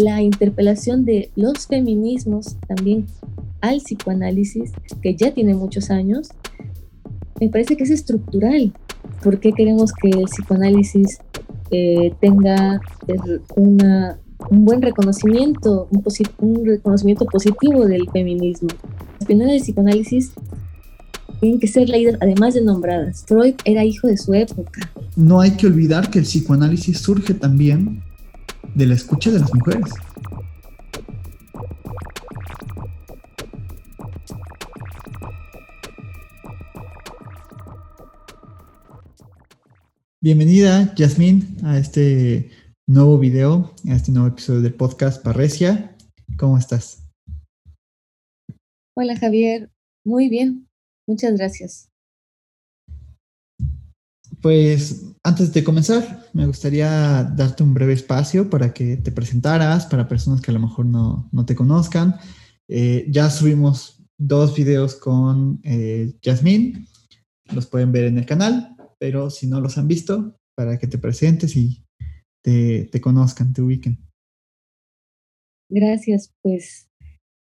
la interpelación de los feminismos también al psicoanálisis, que ya tiene muchos años, me parece que es estructural. ¿Por qué queremos que el psicoanálisis eh, tenga una, un buen reconocimiento, un, un, reconocimiento positivo del feminismo? Las pioneras del psicoanálisis tienen que ser leídas además de nombradas. Freud era hijo de su época. No hay que olvidar que el psicoanálisis surge también de la escucha de las mujeres. Bienvenida, Yasmín, a este nuevo video, a este nuevo episodio del podcast Parresia. ¿Cómo estás? Hola, Javier. Muy bien. Muchas gracias. Pues antes de comenzar, me gustaría darte un breve espacio para que te presentaras para personas que a lo mejor no, te conozcan. Eh, ya subimos dos videos con eh, Yasmín, los pueden ver en el canal pero si no los han visto, para que te presentes y te, conozcan, te ubiquen. Gracias, pues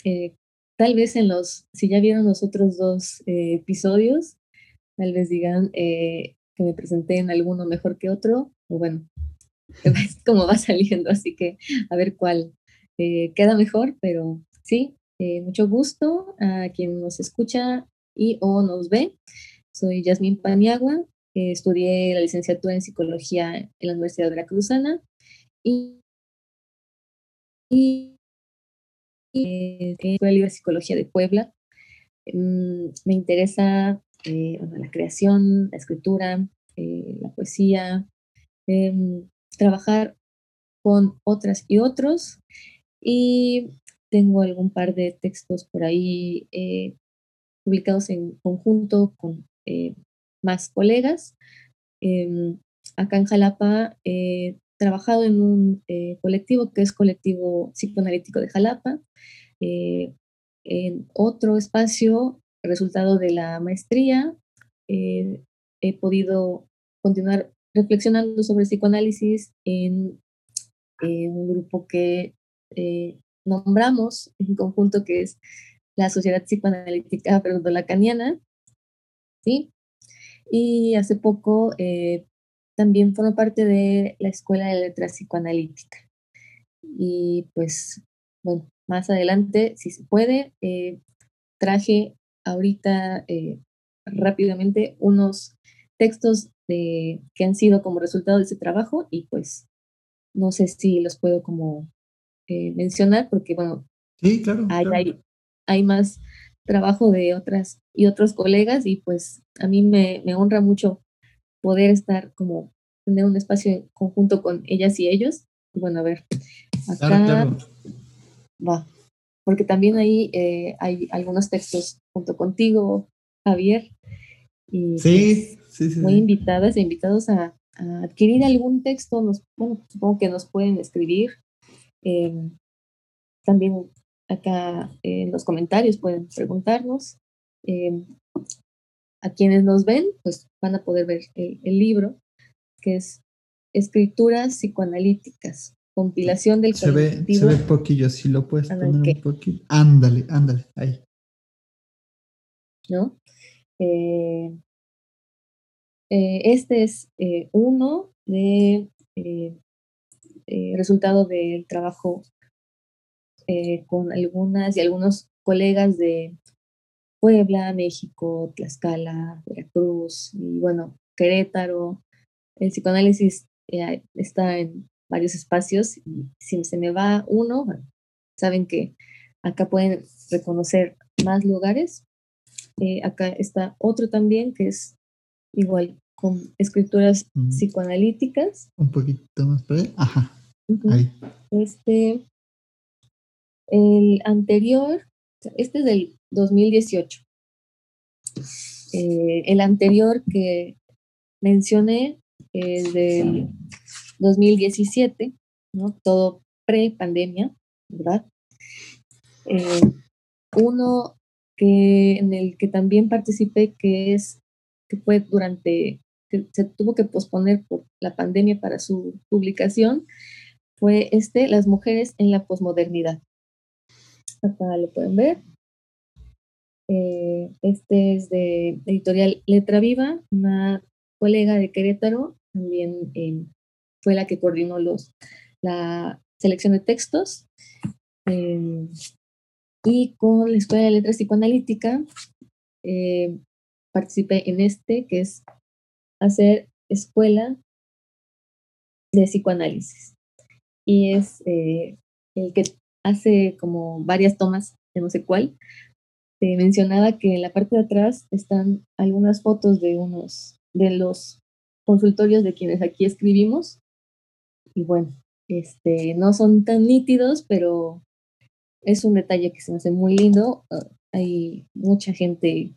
eh, tal vez en los, si ya vieron los otros dos eh, episodios, tal vez digan que me presenté en alguno mejor que otro, o bueno, es como va saliendo, así que a ver cuál queda mejor, pero sí, mucho gusto a quien nos escucha y o nos ve. Soy Yasmín Paniagua, estudié la licenciatura en psicología en la Universidad Veracruzana y, y, y eh, la Psicología de Puebla. Mm, me interesa eh, la creación, la escritura, eh, la poesía, em, trabajar con otras y otros y tengo algún par de textos por ahí publicados en conjunto con más colegas. Em, acá en Jalapa he trabajado en un eh, colectivo que es Colectivo Psicoanalítico de Jalapa. Eh, en otro espacio, resultado de la maestría, eh, he podido continuar reflexionando sobre psicoanálisis en, un grupo que nombramos en conjunto, que es la Sociedad Psicoanalítica Lacaniana, ¿sí? y hace poco eh, también formó parte de la Escuela de Letras Psicoanalítica. Y pues, bueno, más adelante, si se puede, eh, traje ahorita eh, rápidamente unos textos de, que han sido como resultado de ese trabajo y pues no sé si los puedo como mencionar porque, bueno, sí, claro, hay, hay más trabajo de otras y otros colegas y pues a mí me, honra mucho poder estar como tener un espacio en conjunto con ellas y ellos. Bueno, a ver, acá va, porque también ahí eh, hay algunos textos junto contigo, Javier, y sí, pues, sí, sí, muy invitadas e invitados a, adquirir algún texto, nos, bueno, supongo que nos pueden escribir. Em, también acá en los comentarios pueden preguntarnos. A quienes nos ven, pues van a poder ver el, libro, que es Escrituras psicoanalíticas, compilación del se Ve, se ve poquillo, si lo puedes poner un poquito. Ándale, ándale, ahí. ¿No? Eh, eh, este es eh, uno de resultado del trabajo con algunas y algunos colegas de Puebla, México, Tlaxcala, Veracruz y bueno, Querétaro. El psicoanálisis está en varios espacios y si se me va uno, saben que acá pueden reconocer más lugares. Eh, acá está otro también que es igual con escrituras psicoanalíticas. Un poquito más para Ajá. Ahí. Este el anterior, este es del 2018. Eh, el anterior que mencioné es del 2017, ¿no? Todo pre-pandemia, ¿verdad? Eh, uno que, en el que también participé, que es, que fue durante, que se tuvo que posponer por la pandemia para su publicación, fue este, Las mujeres en la posmodernidad. Acá lo pueden ver. Eh, este es de editorial Letra Viva, una colega de Querétaro, también eh, fue la que coordinó los, la selección de textos. Eh, y con la Escuela de Letras Psicoanalítica participé en este, que es hacer escuela de psicoanálisis. Y es el que hace como varias tomas, no sé cuál, mencionaba que en la parte de atrás están algunas fotos de unos de los consultorios de quienes aquí escribimos. Y bueno, este, no son tan nítidos, pero es un detalle que se me hace muy lindo. Ah, hay mucha gente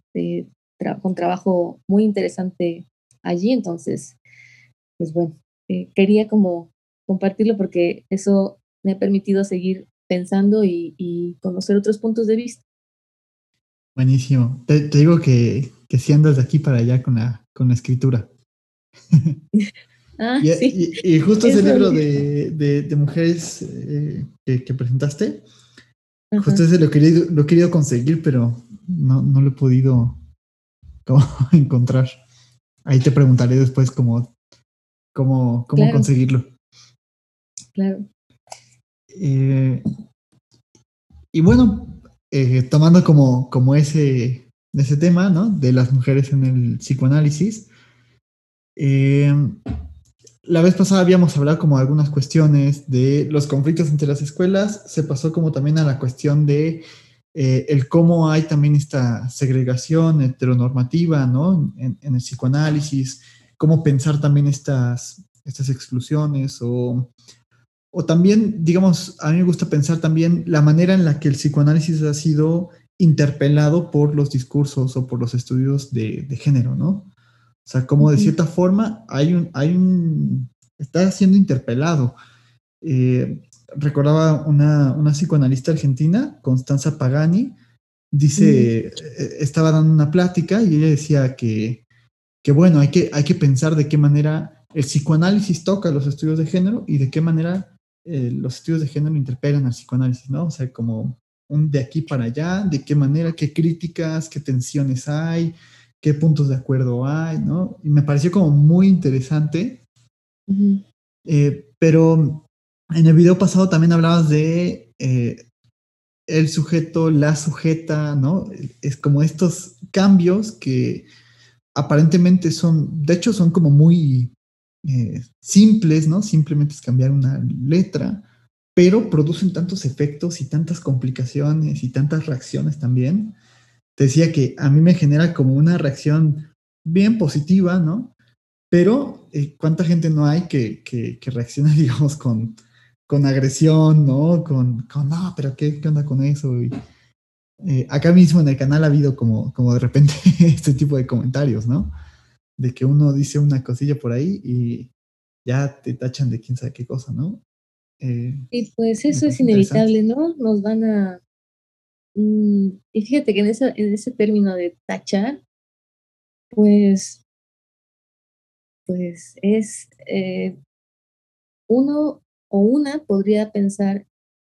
con trabajo muy interesante allí, entonces, pues bueno, eh, quería como compartirlo porque eso me ha permitido seguir pensando y conocer otros puntos de vista. Buenísimo. Te, digo que, que si andas de aquí para allá con la, con la escritura. Ah, y, sí. y, justo ese libro de, de, mujeres eh, que, presentaste, justo ese lo he, querido, lo he querido conseguir, pero no, no lo he podido encontrar. Ahí te preguntaré después cómo, cómo, cómo conseguirlo. Claro. Eh, y bueno, eh, tomando como, como ese, ese tema, ¿no? De las mujeres en el psicoanálisis. Eh, la vez pasada habíamos hablado como de algunas cuestiones de los conflictos entre las escuelas, se pasó como también a la cuestión de eh, el cómo hay también esta segregación heteronormativa, ¿no? En, en, el psicoanálisis, cómo pensar también estas, estas exclusiones o o también, digamos, a mí me gusta pensar también la manera en la que el psicoanálisis ha sido interpelado por los discursos o por los estudios de, género, ¿no? O sea, como de cierta forma hay un, hay un, está siendo interpelado. Eh, recordaba una, una, psicoanalista argentina, Constanza Pagani, dice, eh, estaba dando una plática y ella decía que, que bueno, hay que, hay que pensar de qué manera el psicoanálisis toca los estudios de género y de qué manera eh, los estudios de género interpelan al psicoanálisis, ¿no? O sea, como un de aquí para allá, de qué manera, qué críticas, qué tensiones hay, qué puntos de acuerdo hay, ¿no? Y me pareció como muy interesante. Eh, pero en el video pasado también hablabas de eh, el sujeto, la sujeta, ¿no? Es como estos cambios que aparentemente son, de hecho son como muy eh, simples, ¿no? Simplemente es cambiar una letra, pero producen tantos efectos y tantas complicaciones y tantas reacciones también. Te decía que a mí me genera como una reacción bien positiva, ¿no? Pero eh, ¿cuánta gente no hay que, que, reacciona, digamos, con, con agresión, ¿no? Con, con, no, pero ¿qué, qué onda con eso? Y, eh, acá mismo en el canal ha habido como, como de repente este tipo de comentarios, ¿no? de que uno dice una cosilla por ahí y ya te tachan de quién sabe qué cosa, ¿no? Eh, y pues eso es inevitable, ¿no? Nos van a... Mm, y fíjate que en, en ese término de tachar, pues, pues es eh, uno o una podría pensar,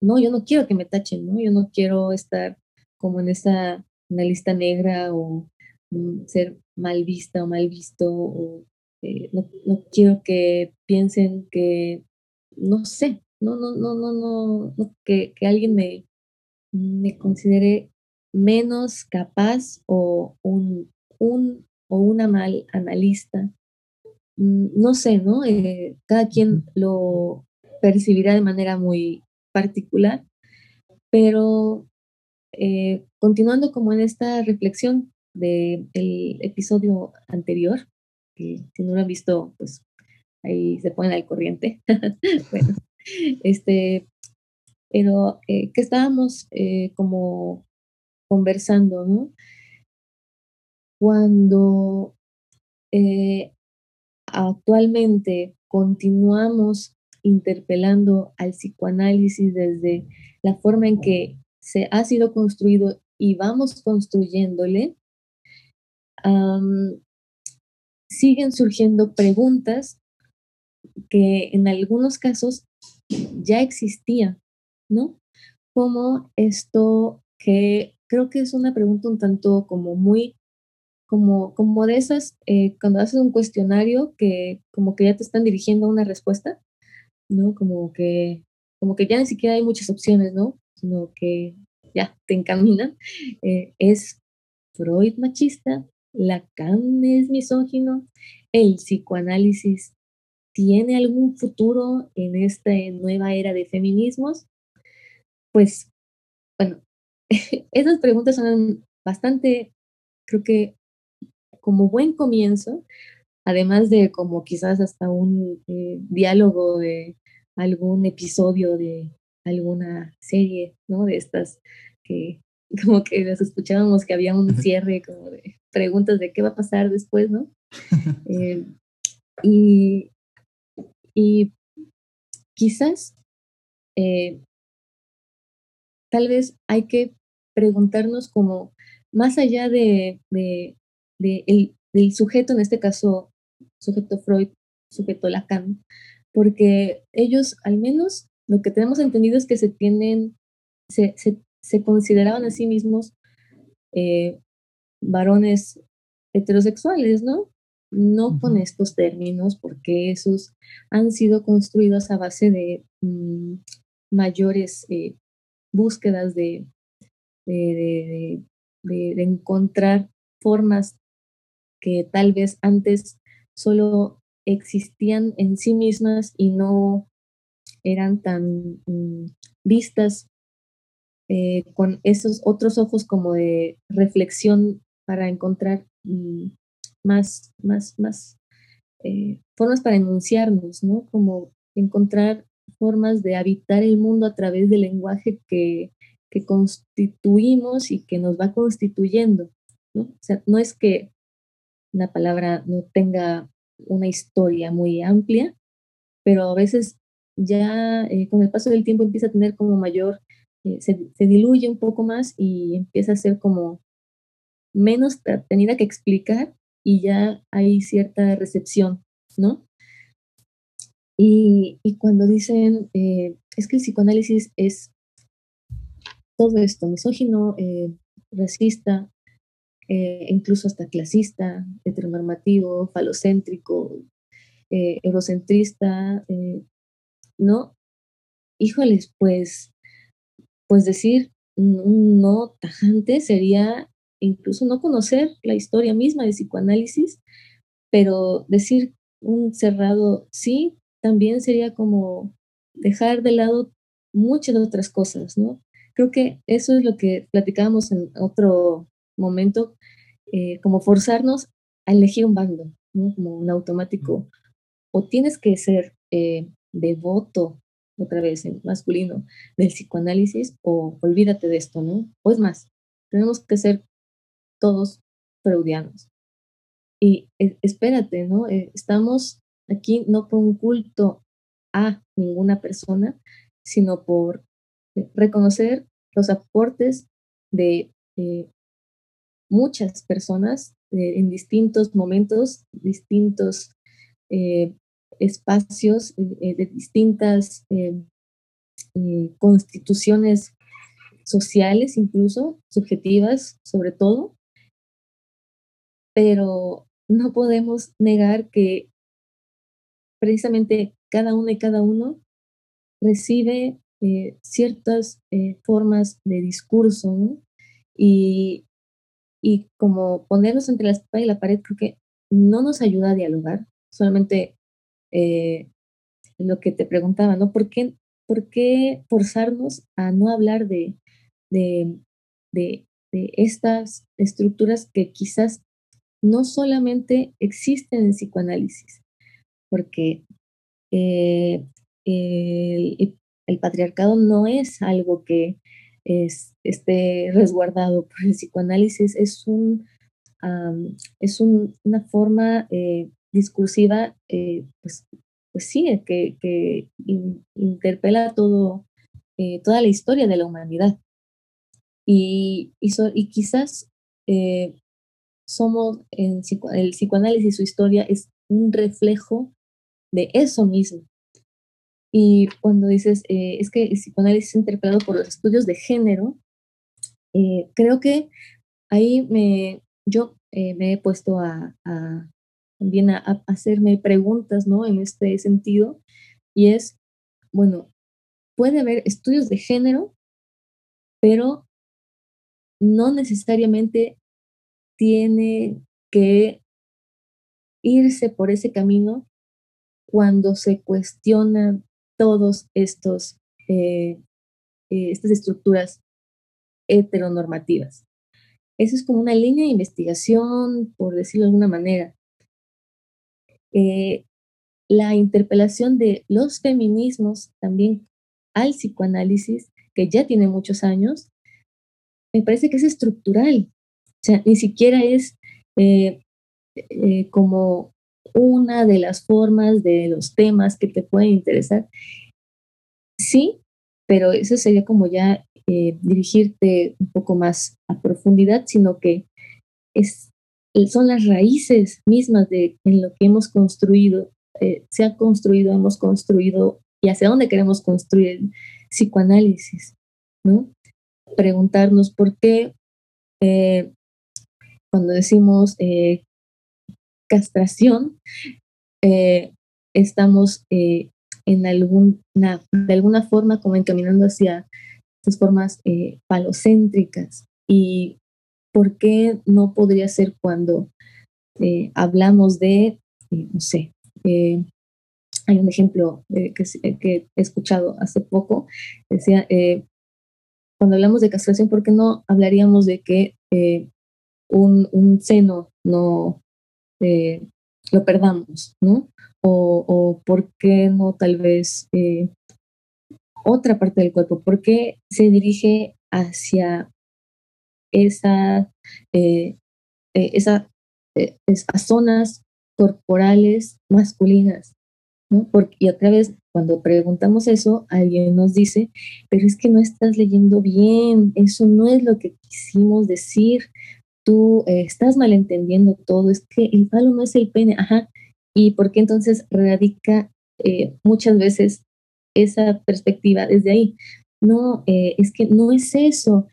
no, yo no quiero que me tachen, ¿no? Yo no quiero estar como en esa una lista negra o mm, ser mal vista o mal visto, o eh, no, quiero que piensen que, no sé, no, no, no, no, no, que, alguien me, me considere menos capaz o un, un o una mal analista. Mm, no sé, ¿no? Eh, cada quien lo percibirá de manera muy particular, pero eh, continuando como en esta reflexión del episodio anterior, que si no lo han visto, pues ahí se ponen al corriente. bueno, este, pero eh, que estábamos eh, como conversando, ¿no? Cuando eh, actualmente continuamos interpelando al psicoanálisis desde la forma en que se ha sido construido y vamos construyéndole, siguen surgiendo preguntas que en algunos casos ya existía, ¿no? Como esto que creo que es una pregunta un tanto como muy, como, como de esas, eh, cuando haces un cuestionario que como que ya te están dirigiendo a una respuesta, ¿no? Como que, como que ya ni siquiera hay muchas opciones, ¿no? Sino que ya te encaminan. Eh, es Freud machista, Lacan es misógino, el psicoanálisis tiene algún futuro en esta nueva era de feminismos? Pues, bueno, esas preguntas son bastante, creo que como buen comienzo, además de como quizás hasta un eh, diálogo de algún episodio de alguna serie, ¿no? De estas que como que las escuchábamos que había un cierre como de preguntas de qué va a pasar después, ¿no? Eh, y, y quizás eh, tal vez hay que preguntarnos como más allá de, el, del sujeto, en este caso, sujeto Freud, sujeto Lacan, porque ellos al menos lo que tenemos entendido es que se tienen, se, se, consideraban a sí mismos eh, varones heterosexuales, ¿no? No con estos términos, porque esos han sido construidos a base de mm, mayores eh, búsquedas de, de, encontrar formas que tal vez antes solo existían en sí mismas y no eran tan mm, vistas eh, con esos otros ojos como de reflexión para encontrar mm, más, más, más eh, formas para enunciarnos, ¿no? Como encontrar formas de habitar el mundo a través del lenguaje que, que constituimos y que nos va constituyendo, ¿no? O sea, no es que una palabra no tenga una historia muy amplia, pero a veces ya eh, con el paso del tiempo empieza a tener como mayor, eh, se, se, diluye un poco más y empieza a ser como menos tenida que explicar y ya hay cierta recepción, ¿no? Y, cuando dicen, eh, es que el psicoanálisis es todo esto, misógino, eh, racista, eh, incluso hasta clasista, heteronormativo, falocéntrico, eurocentrista, ¿no? Híjoles, pues, pues decir un no tajante sería incluso no conocer la historia misma de psicoanálisis, pero decir un cerrado sí también sería como dejar de lado muchas otras cosas, ¿no? Creo que eso es lo que platicábamos en otro momento, eh, como forzarnos a elegir un bando, ¿no? Como un automático. O tienes que ser eh, devoto, otra vez en masculino, del psicoanálisis, o olvídate de esto, ¿no? O es más, tenemos que ser todos freudianos. Y eh, espérate, ¿no? Eh, estamos aquí no por un culto a ninguna persona, sino por eh, reconocer los aportes de muchas personas en distintos momentos, distintos espacios, de distintas constituciones sociales, incluso subjetivas, sobre todo, pero no podemos negar que precisamente cada uno y cada uno recibe eh, ciertas eh, formas de discurso y, y, como ponernos entre la espada y la pared creo que no nos ayuda a dialogar, solamente eh, lo que te preguntaba, ¿no? ¿Por qué, ¿Por qué forzarnos a no hablar de, de, de, de estas estructuras que quizás no solamente existen en psicoanálisis, porque eh, el, patriarcado no es algo que esté resguardado por el psicoanálisis, es, un, es una forma eh, discursiva, eh, pues, pues sí, que, interpela todo, toda la historia de la humanidad. Y, y quizás somos, en el psicoanálisis, su historia es un reflejo de eso mismo. Y cuando dices, eh, es que el psicoanálisis es interpelado por los estudios de género, eh, creo que ahí me, yo eh, me he puesto a, también a, a, hacerme preguntas, ¿no? En este sentido, y es, bueno, puede haber estudios de género, pero no necesariamente tiene que irse por ese camino cuando se cuestionan todos estos eh, eh, estas estructuras heteronormativas. Eso es como una línea de investigación, por decirlo de alguna manera. Eh, la interpelación de los feminismos también al psicoanálisis, que ya tiene muchos años, me parece que es estructural. O sea, ni siquiera es eh, eh, como una de las formas de los temas que te pueden interesar. Sí, pero eso sería como ya eh, dirigirte un poco más a profundidad, sino que es, son las raíces mismas de en lo que hemos construido, se ha construido, hemos construido y hacia dónde queremos construir psicoanálisis, ¿no? Preguntarnos por qué cuando decimos eh, castración, eh, estamos eh, en alguna, de alguna forma como encaminando hacia estas formas palocéntricas. ¿Y por qué no podría ser cuando hablamos de, no sé, hay un ejemplo que, he escuchado hace poco, decía, cuando hablamos de castración, ¿por qué no hablaríamos de que un, seno no eh, lo perdamos, ¿no? O, o, por qué no tal vez eh, otra parte del cuerpo, por qué se dirige hacia esa, eh, esa, esas zonas corporales masculinas, ¿no? Porque, y otra vez, cuando preguntamos eso, alguien nos dice, pero es que no estás leyendo bien, eso no es lo que quisimos decir, tú eh, estás malentendiendo todo, es que el palo no es el pene, ajá, y por qué entonces radica eh, muchas veces esa perspectiva desde ahí. No, eh, es que no es eso,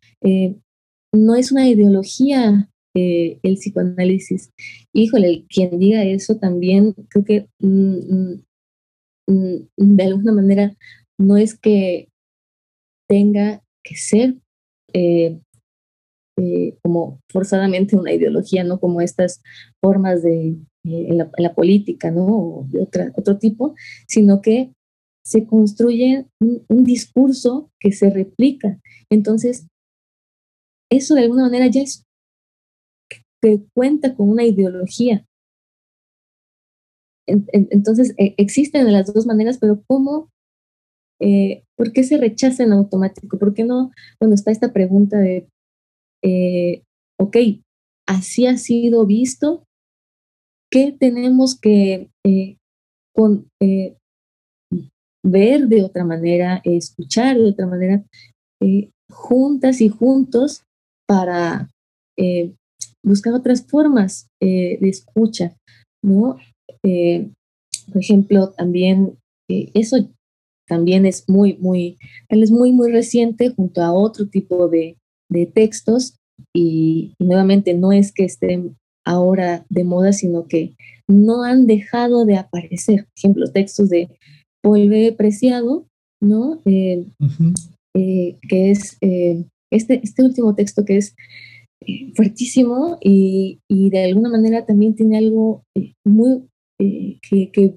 no es una ideología el psicoanálisis. Híjole, quien diga eso también creo que mm, mm, mm, de alguna manera no es que tenga que ser eh, como forzadamente una ideología, ¿no? Como estas formas de, eh, en, la, política, ¿no? O de otra, otro tipo, sino que se construye un, discurso que se replica. Entonces, eso de alguna manera ya es que cuenta con una ideología. entonces, e, existen de las dos maneras, pero ¿cómo eh, ¿por qué se rechaza en automático? ¿Por qué no, cuando está esta pregunta de eh, ok, así ha sido visto, ¿qué tenemos que eh, eh, ver de otra manera, escuchar de otra manera, juntas y juntos para buscar otras formas de escucha, ¿no? por ejemplo, también eso también es muy, muy, es muy, muy reciente junto a otro tipo de, de textos y, nuevamente no es que estén ahora de moda, sino que no han dejado de aparecer. Por ejemplo, textos de Polve Preciado, ¿no? Eh, eh, que es eh, este, este último texto que es fuertísimo y, y, de alguna manera también tiene algo muy, que, que,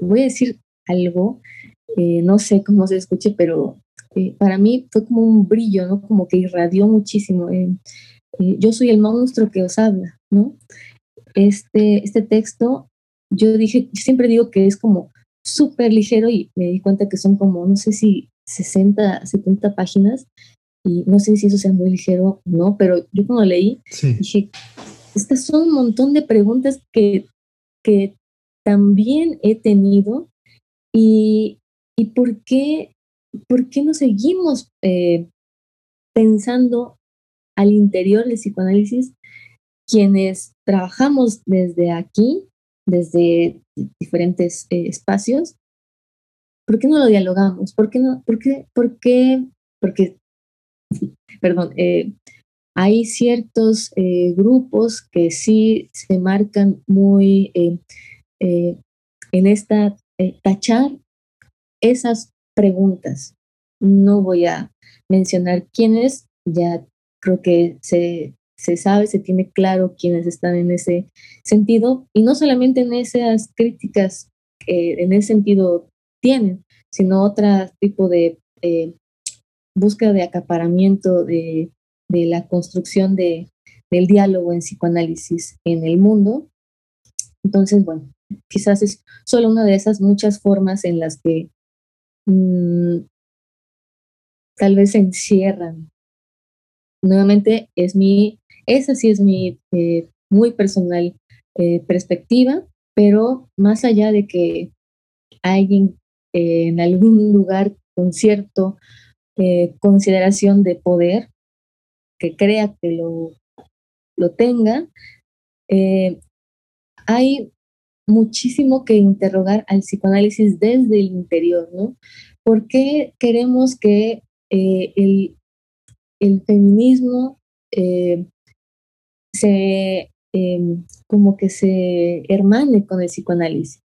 voy a decir algo, no sé cómo se escuche, pero eh, para mí fue como un brillo, ¿no? Como que irradió muchísimo. Eh, eh, yo soy el monstruo que os habla, ¿no? Este, este texto, yo dije, siempre digo que es como súper ligero y me di cuenta que son como, no sé si 60, 70 páginas y no sé si eso sea muy ligero o no, pero yo cuando leí dije, estas son un montón de preguntas que, que también he tenido y, y por qué ¿por qué no seguimos eh, pensando al interior del psicoanálisis quienes trabajamos desde aquí, desde diferentes eh, espacios? ¿por qué no lo dialogamos? ¿Por qué no? ¿Por qué? ¿Por qué? Porque, perdón, eh, hay ciertos grupos que sí se marcan muy en esta tachar esas preguntas. No voy a mencionar quiénes, ya creo que se, se sabe, se tiene claro quiénes están en ese sentido, y no solamente en esas críticas que en ese sentido tienen, sino otro tipo de eh, búsqueda de acaparamiento de, de la construcción de, del diálogo en psicoanálisis en el mundo. Entonces, bueno, quizás es solo una de esas muchas formas en las que mm, tal vez se encierran. Nuevamente, es mi esa sí es mi eh, muy personal eh, perspectiva, pero más allá de que alguien eh, en algún lugar con cierta consideración de poder, que crea que lo, lo tenga, hay muchísimo que interrogar al psicoanálisis desde el interior, ¿no? ¿Por qué queremos que el, el, feminismo se em, como que se hermane con el psicoanálisis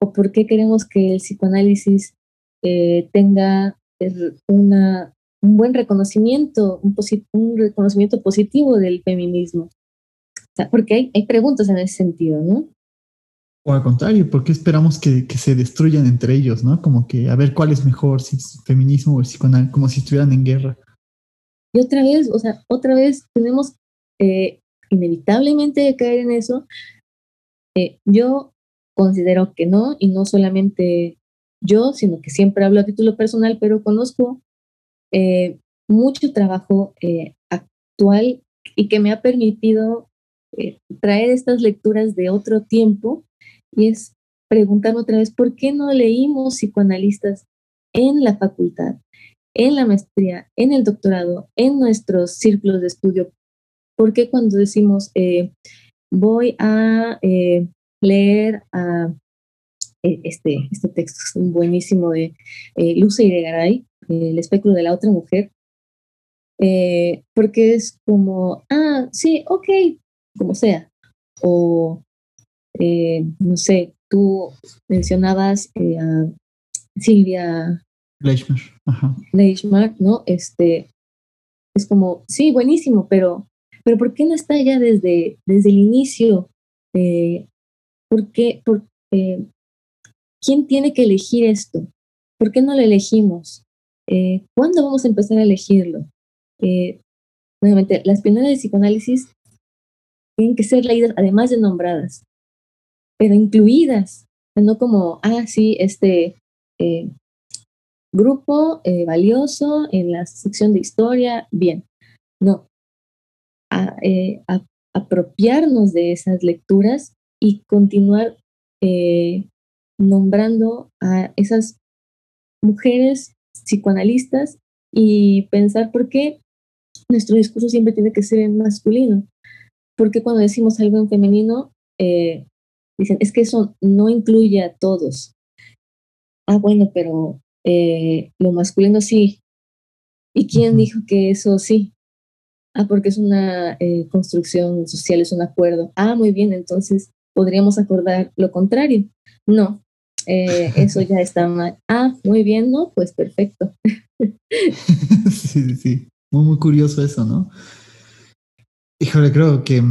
o por qué queremos que el psicoanálisis eh, tenga una, un buen reconocimiento, un, un, reconocimiento positivo del feminismo. porque hay, hay, preguntas en ese sentido, ¿no? O al contrario, ¿por qué esperamos que, se destruyan entre ellos, ¿no? Como que a ver cuál es mejor, si es feminismo o el psicoanálisis, como si estuvieran en guerra. Y otra vez, o sea, otra vez tenemos eh, inevitablemente caer en eso, eh, yo considero que no, y no solamente yo, sino que siempre hablo a título personal, pero conozco eh, mucho trabajo actual y que me ha permitido traer estas lecturas de otro tiempo, y es preguntarme otra vez, ¿por qué no leímos psicoanalistas en la facultad, en la maestría, en el doctorado, en nuestros círculos de estudio porque cuando decimos eh, voy a eh, leer a eh, este, este texto buenísimo de Luce Garay, El espectro de la otra mujer, porque es como, ah, sí, ok, como sea. O, no sé, tú mencionabas a Silvia Leishmar, ¿no? Este, es como, sí, buenísimo, pero pero ¿por qué no está ya desde, desde el inicio? Eh, ¿Por qué? Por, eh, ¿Quién tiene que elegir esto? ¿Por qué no lo elegimos? Eh, ¿Cuándo vamos a empezar a elegirlo? nuevamente, las pioneras de psicoanálisis tienen que ser leídas, además de nombradas, pero incluidas, no como, ah, sí, este grupo valioso en la sección de historia, bien. No, eh, apropiarnos de esas lecturas y continuar eh, nombrando a esas mujeres psicoanalistas y pensar por qué nuestro discurso siempre tiene que ser masculino. Porque cuando decimos algo en femenino, eh, dicen, es que eso no incluye a todos. Ah, bueno, pero lo masculino sí. ¿Y quién dijo que eso sí? Ah, porque es una eh, construcción social, es un acuerdo. Ah, muy bien, entonces podríamos acordar lo contrario. No, eh, eso ya está mal. Ah, muy bien, ¿no? Pues perfecto. sí, sí, muy, muy curioso eso, ¿no? Híjole, creo que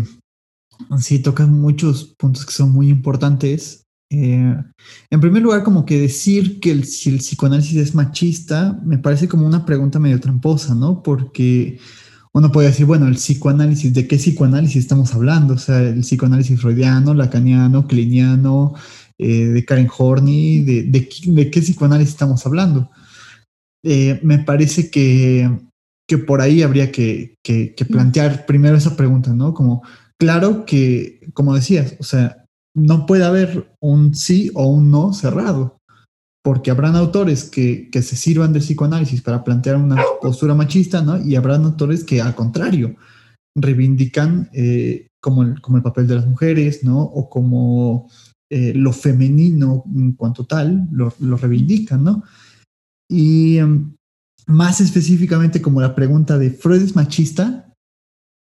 sí tocan muchos puntos que son muy importantes. Eh, en primer lugar, como que decir que el, si el psicoanálisis es machista me parece como una pregunta medio tramposa, ¿no? Porque uno puede decir, bueno, el psicoanálisis, ¿de qué psicoanálisis estamos hablando? O sea, el psicoanálisis freudiano, lacaniano, cliniano, eh, de Karen Horney, de, de, qué psicoanálisis estamos hablando? Eh, me parece que, que, por ahí habría que, que, que, plantear primero esa pregunta, ¿no? Como, claro que, como decías, o sea, no puede haber un sí o un no cerrado porque habrán autores que, que, se sirvan del psicoanálisis para plantear una postura machista, ¿no? Y habrán autores que, al contrario, reivindican eh, como, el, como el papel de las mujeres, ¿no? O como eh, lo femenino en cuanto tal, lo, lo reivindican, ¿no? Y em, más específicamente como la pregunta de Freud es machista,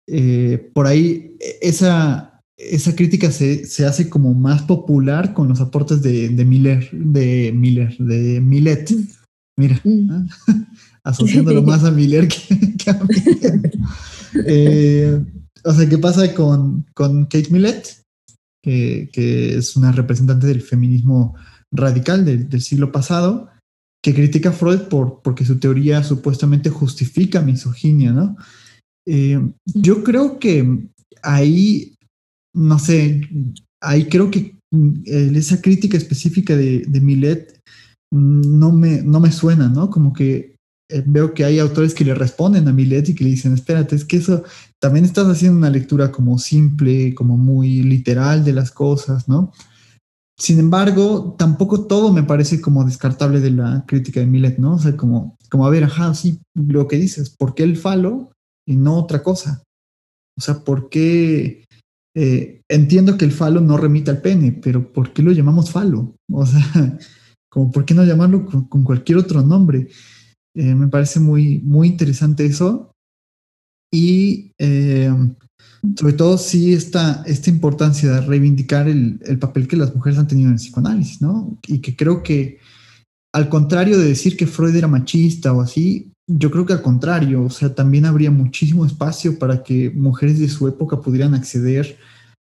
eh, por ahí e, esa, esa crítica se, se, hace como más popular con los aportes de, de Miller, de Miller, de Millet. Mira, mm. asociándolo más a Miller que, a Miller. Eh, o sea, ¿qué pasa con, con Kate Millett? Que, que, es una representante del feminismo radical del, del siglo pasado, que critica a Freud por, porque su teoría supuestamente justifica misoginia, ¿no? Eh, yo creo que ahí, no sé, ahí creo que eh, esa crítica específica de, de Millet no me, no me suena, ¿no? Como que eh, veo que hay autores que le responden a Millet y que le dicen, espérate, es que eso también estás haciendo una lectura como simple, como muy literal de las cosas, ¿no? Sin embargo, tampoco todo me parece como descartable de la crítica de Millet, ¿no? O sea, como, como a ver, ajá, sí, lo que dices, ¿por qué el falo y no otra cosa? O sea, ¿por qué? Eh, entiendo que el falo no remite al pene, pero ¿por qué lo llamamos falo? O sea, como ¿por qué no llamarlo con, cualquier otro nombre? Eh, me parece muy, muy interesante eso. Y eh, sobre todo sí esta, esta importancia de reivindicar el, el, papel que las mujeres han tenido en el psicoanálisis, ¿no? Y que creo que, al contrario de decir que Freud era machista o así, yo creo que al contrario, o sea, también habría muchísimo espacio para que mujeres de su época pudieran acceder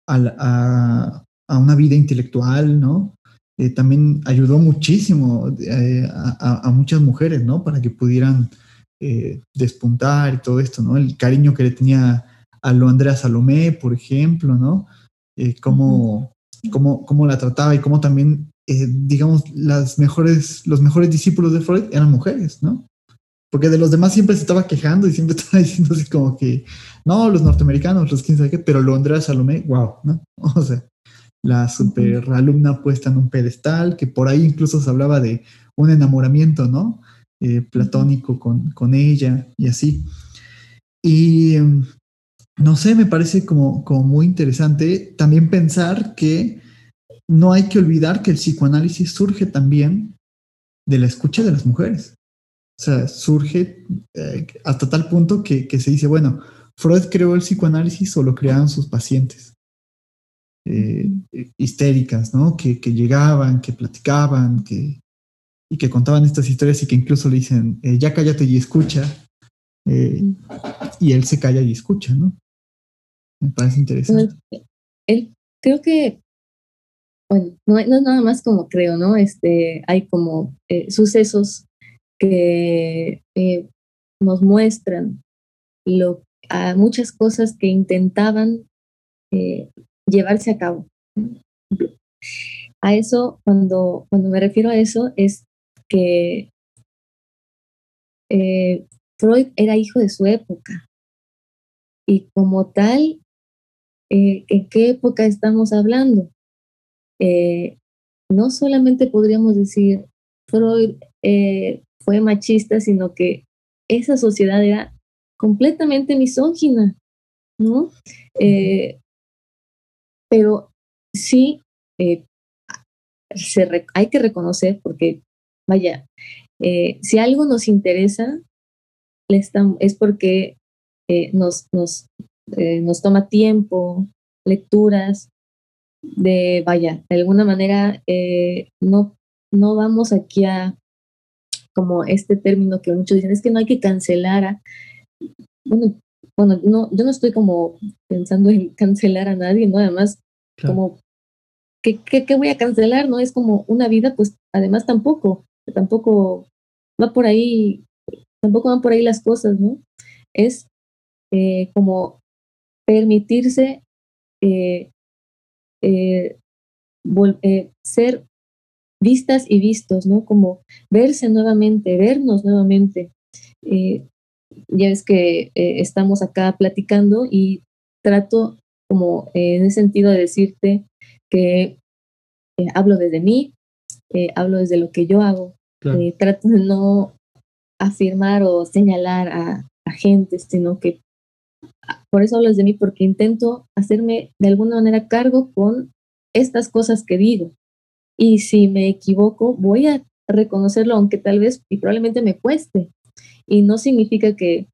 a, a, a una vida intelectual, ¿no? Eh, también ayudó muchísimo eh, a, a, muchas mujeres, ¿no? Para que pudieran eh, despuntar y todo esto, ¿no? El cariño que le tenía a lo Andrea Salomé, por ejemplo, ¿no? Cómo, cómo, cómo, la trataba y cómo también, eh, digamos, las mejores, los mejores discípulos de Freud eran mujeres, ¿no? Porque de los demás siempre se estaba quejando y siempre estaba diciendo así como que, no, los norteamericanos, los quién sabe qué, pero lo Andrea Salomé, wow, ¿no? O sea, la super alumna puesta en un pedestal, que por ahí incluso se hablaba de un enamoramiento, ¿no? Eh, platónico con, con ella y así. Y em, no sé, me parece como, como muy interesante también pensar que no hay que olvidar que el psicoanálisis surge también de la escucha de las mujeres. O sea, surge eh, hasta tal punto que, que, se dice, bueno, Freud creó el psicoanálisis o lo creaban sus pacientes. Eh, histéricas, ¿no? Que, que, llegaban, que platicaban, que, y que contaban estas historias y que incluso le dicen, eh, ya cállate y escucha. Eh, y él se calla y escucha, ¿no? Me parece interesante. él, creo que, bueno, no, no, es nada más como creo, ¿no? Este, hay como eh, sucesos que eh, nos muestran lo, a muchas cosas que intentaban eh, llevarse a cabo. A eso, cuando, cuando me refiero a eso, es que eh, Freud era hijo de su época y como tal ¿en qué época estamos hablando? No solamente podríamos decir Freud fue machista, sino que esa sociedad era completamente misógina, ¿no? Eh, pero sí, eh, se hay que reconocer, porque, vaya, si algo nos interesa, es porque nos, nos eh, nos toma tiempo, lecturas, de, vaya, de alguna manera eh, no, no vamos aquí a, como este término que muchos dicen, es que no hay que cancelar a, bueno, bueno no, yo no estoy como pensando en cancelar a nadie, ¿no? Además, claro. como, ¿qué, ¿qué, qué voy a cancelar? ¿No? Es como una vida, pues además tampoco, tampoco va por ahí, tampoco van por ahí las cosas, ¿no? Es eh, como permitirse eh, eh, eh, ser vistas y vistos, ¿no? Como verse nuevamente, vernos nuevamente. Eh, ya es que eh, estamos acá platicando y trato como en ese sentido de decirte que hablo desde mí, hablo desde lo que yo hago. Claro. trato de no afirmar o señalar a, a gente, sino que por eso hablas de mí, porque intento hacerme de alguna manera cargo con estas cosas que digo. Y si me equivoco, voy a reconocerlo, aunque tal vez y probablemente me cueste. Y no significa que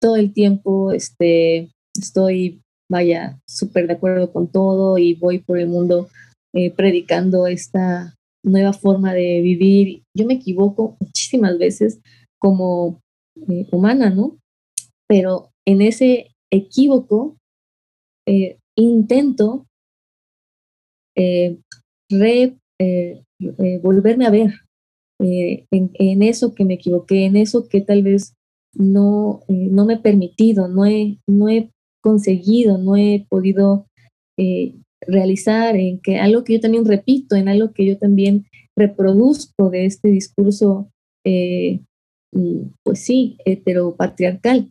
todo el tiempo este, estoy, vaya, súper de acuerdo con todo y voy por el mundo eh, predicando esta nueva forma de vivir. Yo me equivoco muchísimas veces como eh, humana, ¿no? Pero en ese equívoco eh, intento volverme a ver en, eso que me equivoqué, en eso que tal vez no, no me he permitido, no he, no he conseguido, no he podido realizar, en que algo que yo también repito, en algo que yo también reproduzco de este discurso, eh, pues sí, heteropatriarcal.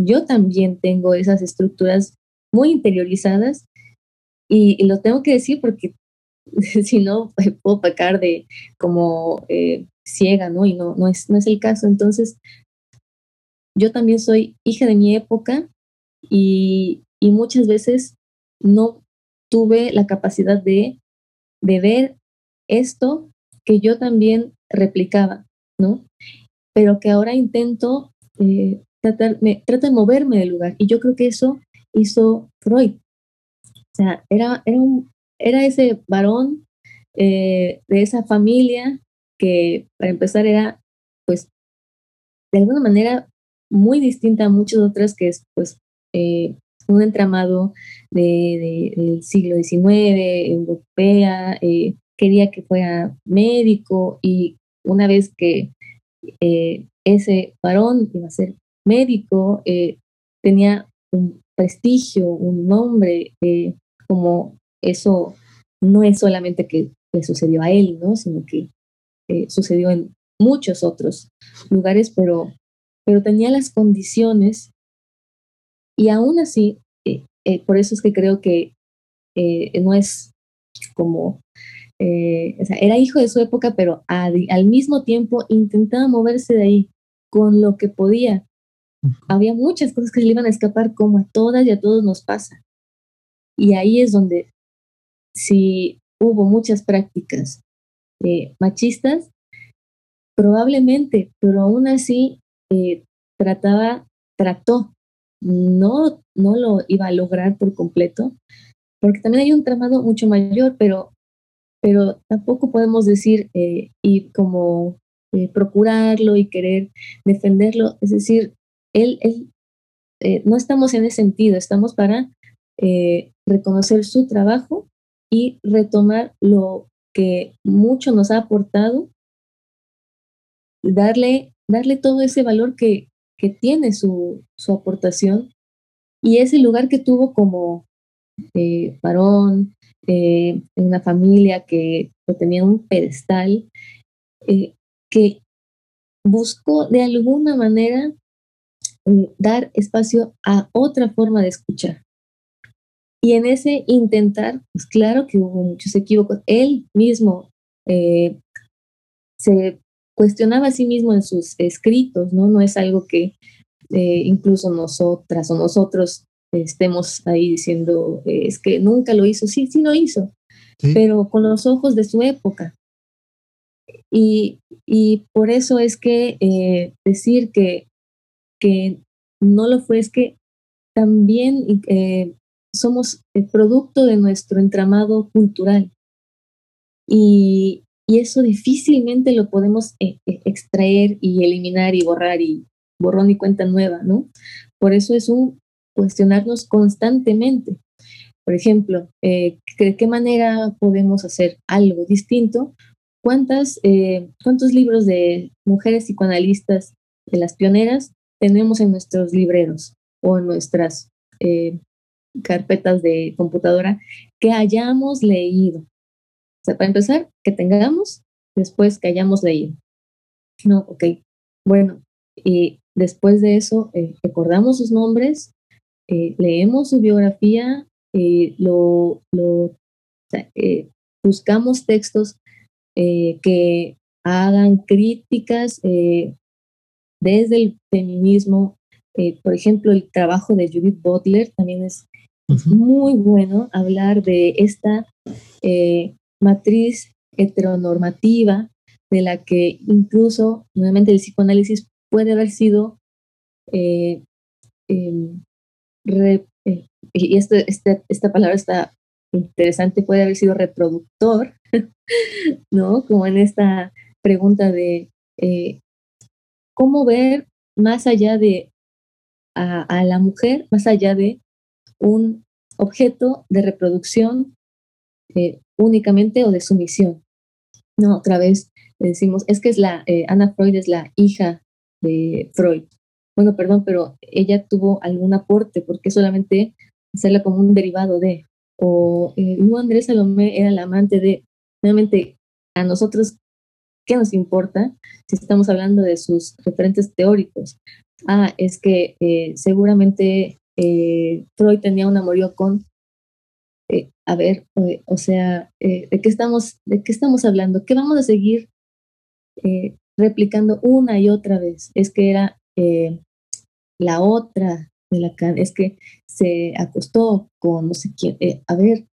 Yo también tengo esas estructuras muy interiorizadas y, lo tengo que decir porque si no puedo pecar de como eh, ciega, ¿no? Y no, no, es, no es el caso. Entonces, yo también soy hija de mi época y, y muchas veces no tuve la capacidad de, de ver esto que yo también replicaba, ¿no? Pero que ahora intento eh, tratar, me, de moverme del lugar. Y yo creo que eso hizo Freud. O sea, era, era, un, era ese varón eh, de esa familia que, para empezar, era, pues, de alguna manera muy distinta a muchas otras que es, pues, eh, un entramado de, del siglo XIX, europea, eh, quería que fuera médico y una vez que ese varón iba a ser médico, tenía un prestigio, un nombre, como eso no es solamente que le sucedió a él, ¿no? sino que sucedió en muchos otros lugares, pero, pero tenía las condiciones y aún así, eh, eh, por eso es que creo que eh, no es como, o sea, era hijo de su época, pero al mismo tiempo intentaba moverse de ahí con lo que podía. Había muchas cosas que se le iban a escapar, como a todas y a todos nos pasa. Y ahí es donde, si hubo muchas prácticas machistas, probablemente, pero aún así trataba, trató no, no lo iba a lograr por completo, porque también hay un tramado mucho mayor, pero, pero tampoco podemos decir eh, y como eh, procurarlo y querer defenderlo. Es decir, él, él eh, no estamos en ese sentido, estamos para reconocer su trabajo y retomar lo que mucho nos ha aportado, darle, darle todo ese valor que, que tiene su, su aportación y ese lugar que tuvo como eh, varón, eh, en una familia que tenía un pedestal, eh, que buscó de alguna manera dar espacio a otra forma de escuchar. Y en ese intentar, pues claro que hubo muchos equívocos. Él mismo se cuestionaba a sí mismo en sus escritos, ¿no? No es algo que eh, incluso nosotras o nosotros estemos ahí diciendo, eh, es que nunca lo hizo, sí, sí lo hizo, pero con los ojos de su época. Y, y por eso es que eh, decir que, que no lo fue, es que también somos el producto de nuestro entramado cultural. Y, y eso difícilmente lo podemos eh, eh, extraer y eliminar y borrar y borrón y cuenta nueva, ¿no? Por eso es un cuestionarnos constantemente. Por ejemplo, eh, ¿de qué manera podemos hacer algo distinto? ¿Cuántas, ¿Cuántos libros de mujeres psicoanalistas de las pioneras tenemos en nuestros libreros o en nuestras carpetas de computadora que hayamos leído? O sea, para empezar, que tengamos, después que hayamos leído. No, ok. Bueno, y después de eso, eh, recordamos sus nombres, eh, leemos su biografía, eh, lo, lo buscamos textos que hagan críticas desde el feminismo. por ejemplo, el trabajo de Judith Butler también es Muy bueno hablar de esta eh, matriz heteronormativa de la que incluso, nuevamente, el psicoanálisis puede haber sido, eh, em, eh, y este, esta palabra está interesante, puede haber sido reproductor, ¿no? Como en esta pregunta de cómo ver más allá de a, la mujer, más allá de un objeto de reproducción eh, únicamente o de sumisión. No, otra vez decimos, es que es la, eh, Ana Freud es la hija de Freud. Bueno, perdón, pero ella tuvo algún aporte, porque solamente hacerla como un derivado de, o eh, Andrés Salomé era la amante de, realmente a nosotros, ¿qué nos importa si estamos hablando de sus referentes teóricos? Ah, es que eh, seguramente eh, Freud tenía un amorío con, eh, a ver, o sea, ¿de, qué estamos, ¿de qué estamos hablando? ¿Qué vamos a seguir replicando una y otra vez? Es que era la otra de la es que se acostó con no sé quién. a ver,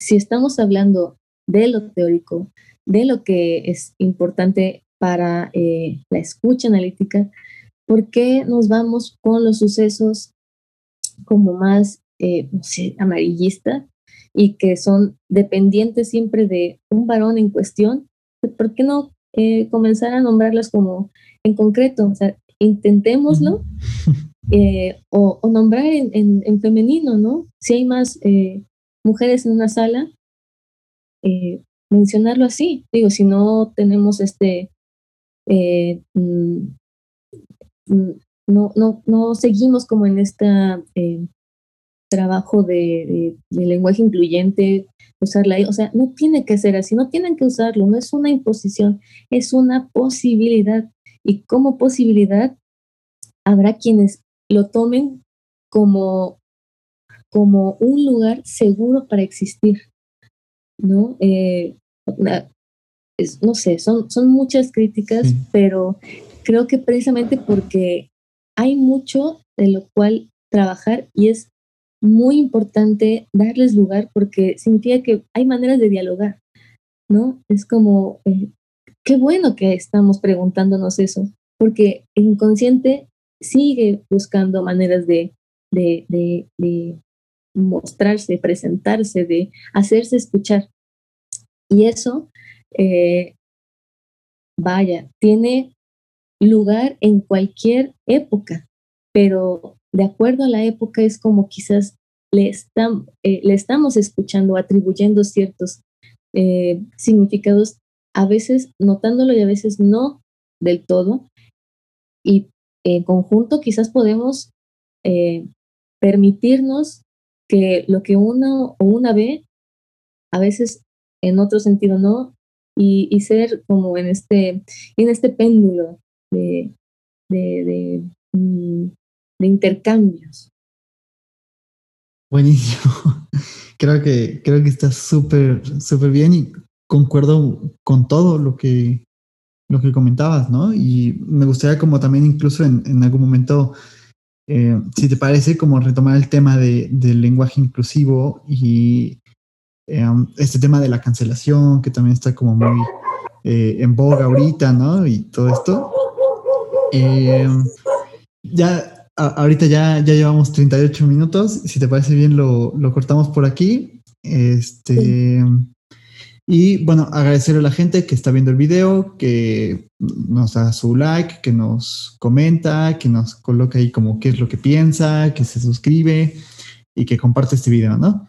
si estamos hablando de lo teórico, de lo que es importante para la escucha analítica, ¿Por qué nos vamos con los sucesos como más, eh, no sé, amarillistas y que son dependientes siempre de un varón en cuestión? ¿Por qué no eh, comenzar a nombrarlas como en concreto? O sea, intentémoslo eh, o, nombrar en, femenino, ¿no? Si hay más mujeres en una sala, mencionarlo así. Digo, si no tenemos este mm, Mm, no, no, no seguimos como en este trabajo de, lenguaje incluyente, usarla, o sea, no tiene que ser así, no tienen que usarlo, no es una imposición, es una posibilidad. Y como posibilidad, habrá quienes lo tomen como, como un lugar seguro para existir, ¿no? Eh, no sé, son, son muchas críticas, pero creo que precisamente porque hay mucho de lo cual trabajar y es muy importante darles lugar porque significa que hay maneras de dialogar, ¿no? Es como, eh, qué bueno que estamos preguntándonos eso, porque el inconsciente sigue buscando maneras de, de, de, mostrarse, presentarse, de hacerse escuchar. Y eso, eh, vaya, tiene lugar en cualquier época, pero de acuerdo a la época es como quizás le, eh, le estamos escuchando, atribuyendo ciertos eh, significados, a veces notándolo y a veces no del todo. Y en conjunto quizás podemos eh, permitirnos que lo que uno o una ve, a veces en otro sentido no, y, y, ser como en este, en este péndulo de, de, mm, de, intercambios. Buenísimo. Creo que, creo que está súper, súper bien y concuerdo con todo lo que, lo que comentabas, ¿no? Y me gustaría como también incluso en, algún momento, eh, si te parece, como retomar el tema de, del lenguaje inclusivo y eh, este tema de la cancelación, que también está como muy eh, en boga ahorita, ¿no? Y todo esto. Eh, ya, ahorita ya, ya llevamos 38 minutos. Si te parece bien, lo, cortamos por aquí. Este. Y bueno, agradecerle a la gente que está viendo el video, que nos da su like, que nos comenta, que nos coloca ahí como qué es lo que piensa, que se suscribe y que comparte este video, ¿no?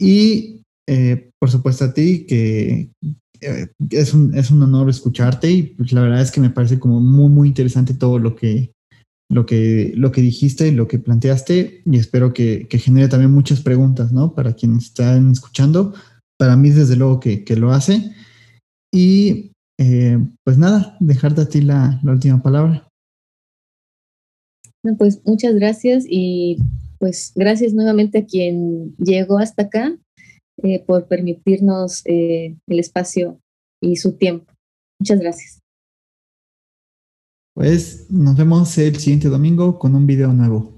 Y eh, por supuesto a ti que, es, un, es un honor escucharte y pues la verdad es que me parece como muy, muy interesante todo lo que, lo que, lo que dijiste, lo que planteaste y espero que, que genere también muchas preguntas, ¿no? Para quienes están escuchando. Para mí, desde luego que, que lo hace. Y eh, pues nada, dejarte a ti la, la última palabra. pues muchas gracias y pues gracias nuevamente a quien llegó hasta acá eh, por permitirnos eh, el espacio y su tiempo. Muchas gracias. Pues nos vemos el siguiente domingo con un video nuevo.